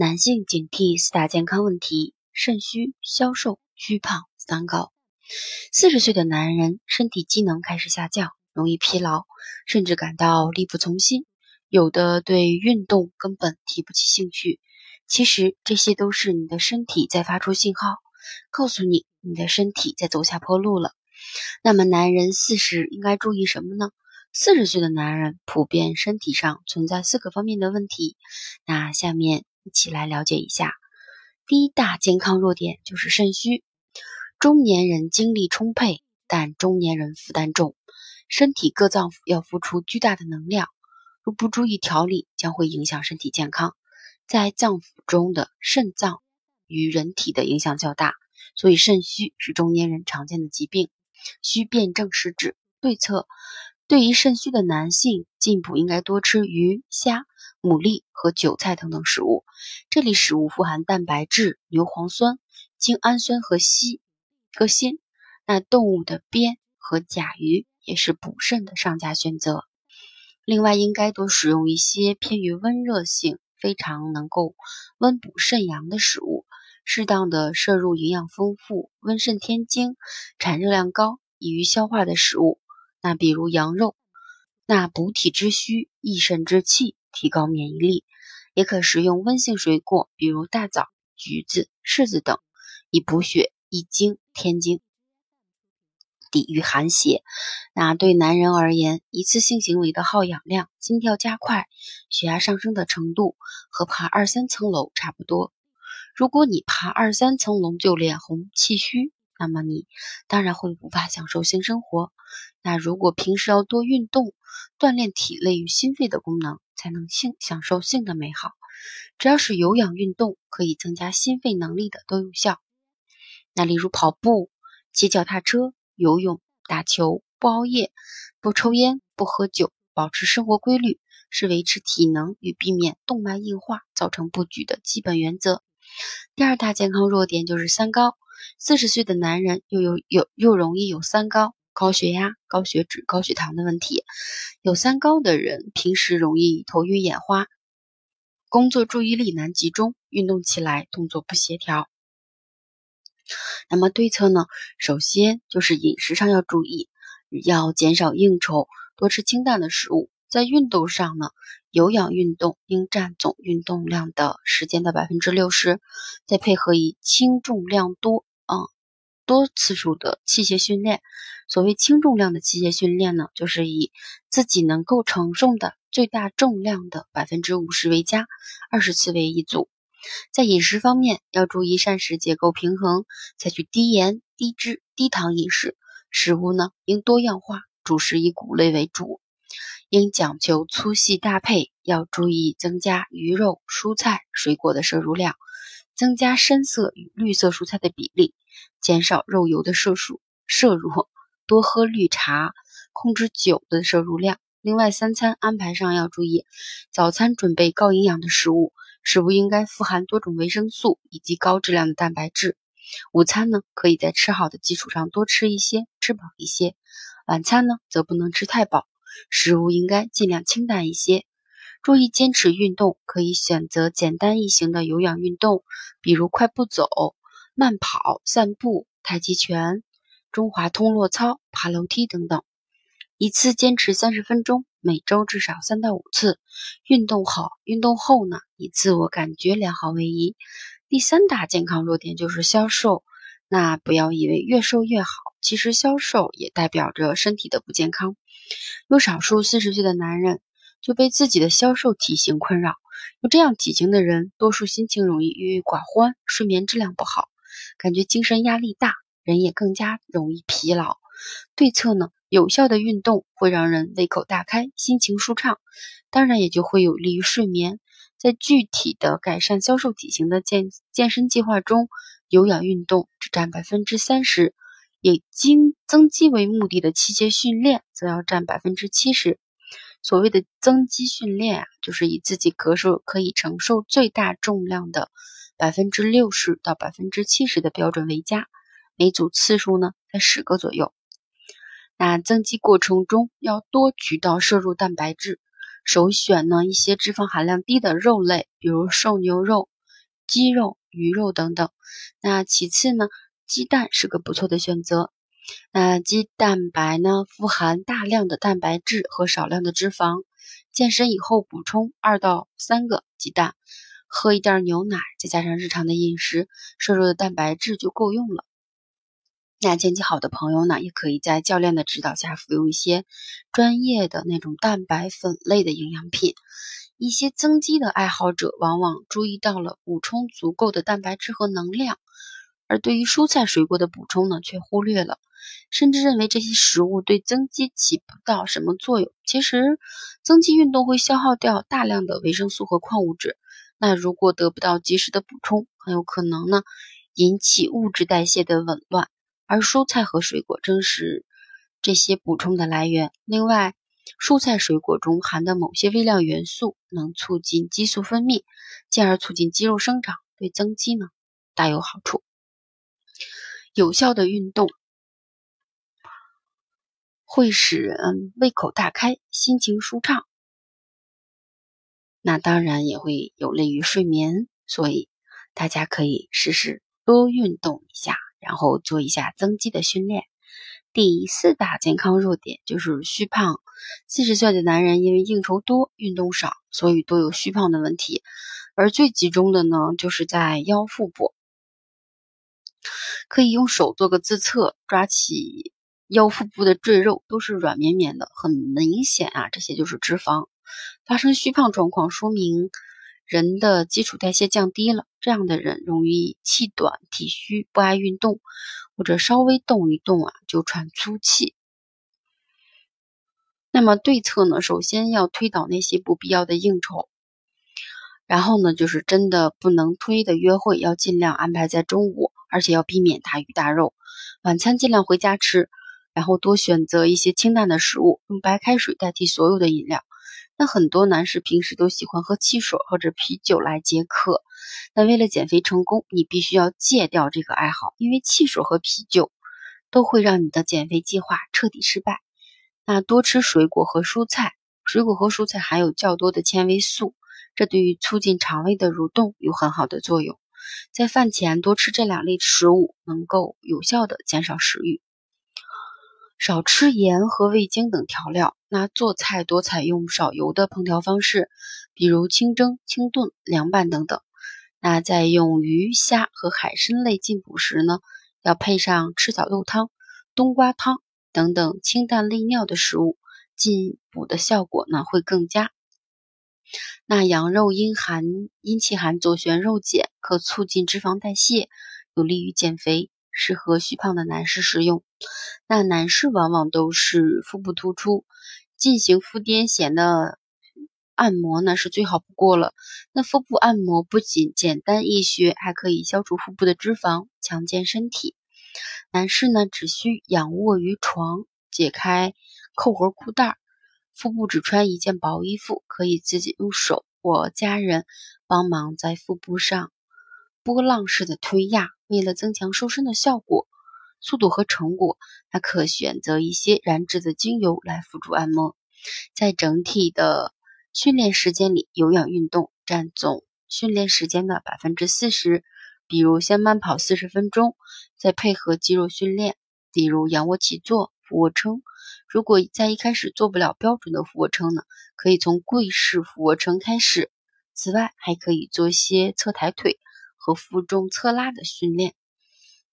男性警惕四大健康问题：肾虚、消瘦、虚胖、三高。四十岁的男人身体机能开始下降，容易疲劳，甚至感到力不从心。有的对运动根本提不起兴趣。其实这些都是你的身体在发出信号，告诉你你的身体在走下坡路了。那么，男人四十应该注意什么呢？四十岁的男人普遍身体上存在四个方面的问题。那下面。一起来了解一下，第一大健康弱点就是肾虚。中年人精力充沛，但中年人负担重，身体各脏腑要付出巨大的能量，若不注意调理，将会影响身体健康。在脏腑中的肾脏与人体的影响较大，所以肾虚是中年人常见的疾病，需辨证施治。对策：对于肾虚的男性，进补应该多吃鱼虾。牡蛎和韭菜等等食物，这类食物富含蛋白质、牛磺酸、精氨酸和硒和锌。那动物的鞭和甲鱼也是补肾的上佳选择。另外，应该多使用一些偏于温热性、非常能够温补肾阳的食物，适当的摄入营养丰富、温肾添精、产热量高、易于消化的食物。那比如羊肉，那补体之虚、益肾之气。提高免疫力，也可食用温性水果，比如大枣、橘子、柿子等，以补血、益精、添精，抵御寒邪。那对男人而言，一次性行为的耗氧量、心跳加快、血压上升的程度，和爬二三层楼差不多。如果你爬二三层楼就脸红气虚，那么你当然会无法享受性生活。那如果平时要多运动，锻炼体内与心肺的功能。才能性享受性的美好，只要是有氧运动可以增加心肺能力的都有效。那例如跑步、骑脚踏车、游泳、打球，不熬夜、不抽烟、不喝酒，保持生活规律，是维持体能与避免动脉硬化造成不举的基本原则。第二大健康弱点就是三高，四十岁的男人又有有又容易有三高。高血压、高血脂、高血糖的问题，有三高的人平时容易头晕眼花，工作注意力难集中，运动起来动作不协调。那么对策呢？首先就是饮食上要注意，要减少应酬，多吃清淡的食物。在运动上呢，有氧运动应占总运动量的时间的百分之六十，再配合以轻重量多多次数的器械训练。所谓轻重量的器械训练呢，就是以自己能够承受的最大重量的百分之五十为佳，二十次为一组。在饮食方面要注意膳食结构平衡，采取低盐、低脂、低糖饮食。食物呢应多样化，主食以谷类为主，应讲求粗细搭配，要注意增加鱼肉、蔬菜、水果的摄入量，增加深色与绿色蔬菜的比例，减少肉油的摄入摄入。多喝绿茶，控制酒的摄入量。另外，三餐安排上要注意：早餐准备高营养的食物，食物应该富含多种维生素以及高质量的蛋白质。午餐呢，可以在吃好的基础上多吃一些，吃饱一些。晚餐呢，则不能吃太饱，食物应该尽量清淡一些。注意坚持运动，可以选择简单易行的有氧运动，比如快步走、慢跑、散步、太极拳。中华通络操、爬楼梯等等，一次坚持三十分钟，每周至少三到五次。运动好，运动后呢，以自我感觉良好为宜。第三大健康弱点就是消瘦。那不要以为越瘦越好，其实消瘦也代表着身体的不健康。有少数四十岁的男人就被自己的消瘦体型困扰。有这样体型的人，多数心情容易郁郁寡欢，睡眠质量不好，感觉精神压力大。人也更加容易疲劳。对策呢？有效的运动会让人胃口大开，心情舒畅，当然也就会有利于睡眠。在具体的改善消瘦体型的健健身计划中，有氧运动只占百分之三十，以经增肌为目的的器械训练则要占百分之七十。所谓的增肌训练啊，就是以自己可受可以承受最大重量的百分之六十到百分之七十的标准为佳，每组次数呢在十个左右。那增肌过程中要多渠道摄入蛋白质，首选呢一些脂肪含量低的肉类，比如瘦牛肉、鸡肉、鱼肉等等。那其次呢，鸡蛋是个不错的选择。那鸡蛋白呢，富含大量的蛋白质和少量的脂肪。健身以后补充二到三个鸡蛋，喝一袋牛奶，再加上日常的饮食，摄入的蛋白质就够用了。那健肌好的朋友呢，也可以在教练的指导下服用一些专业的那种蛋白粉类的营养品。一些增肌的爱好者往往注意到了补充足够的蛋白质和能量，而对于蔬菜水果的补充呢，却忽略了，甚至认为这些食物对增肌起不到什么作用。其实，增肌运动会消耗掉大量的维生素和矿物质，那如果得不到及时的补充，很有可能呢引起物质代谢的紊乱。而蔬菜和水果正是这些补充的来源。另外，蔬菜水果中含的某些微量元素能促进激素分泌，进而促进肌肉生长，对增肌呢大有好处。有效的运动会使人胃口大开，心情舒畅。那当然也会有利于睡眠，所以大家可以试试多运动一下。然后做一下增肌的训练。第四大健康弱点就是虚胖。四十岁的男人因为应酬多、运动少，所以都有虚胖的问题。而最集中的呢，就是在腰腹部。可以用手做个自测，抓起腰腹部的赘肉，都是软绵绵的，很明显啊，这些就是脂肪。发生虚胖状况，说明。人的基础代谢降低了，这样的人容易气短、体虚、不爱运动，或者稍微动一动啊就喘粗气。那么对策呢？首先要推倒那些不必要的应酬，然后呢，就是真的不能推的约会要尽量安排在中午，而且要避免大鱼大肉。晚餐尽量回家吃，然后多选择一些清淡的食物，用白开水代替所有的饮料。那很多男士平时都喜欢喝汽水或者啤酒来解渴，那为了减肥成功，你必须要戒掉这个爱好，因为汽水和啤酒都会让你的减肥计划彻底失败。那多吃水果和蔬菜，水果和蔬菜含有较多的纤维素，这对于促进肠胃的蠕动有很好的作用。在饭前多吃这两类食物，能够有效的减少食欲。少吃盐和味精等调料，那做菜多采用少油的烹调方式，比如清蒸、清炖、凉拌等等。那在用鱼虾和海参类进补时呢，要配上赤小豆汤、冬瓜汤等等清淡利尿的食物，进补的效果呢会更佳。那羊肉因含阴气寒，左旋肉碱，可促进脂肪代谢，有利于减肥。适合虚胖的男士食用。那男士往往都是腹部突出，进行腹癫痫的按摩呢是最好不过了。那腹部按摩不仅简单易学，还可以消除腹部的脂肪，强健身体。男士呢只需仰卧于床，解开扣环裤带儿，腹部只穿一件薄衣服，可以自己用手或家人帮忙在腹部上波浪式的推压。为了增强瘦身的效果、速度和成果，还可选择一些燃脂的精油来辅助按摩。在整体的训练时间里，有氧运动占总训练时间的百分之四十。比如先慢跑四十分钟，再配合肌肉训练，比如仰卧起坐、俯卧撑。如果在一开始做不了标准的俯卧撑呢，可以从跪式俯卧撑开始。此外，还可以做些侧抬腿。和负重侧拉的训练，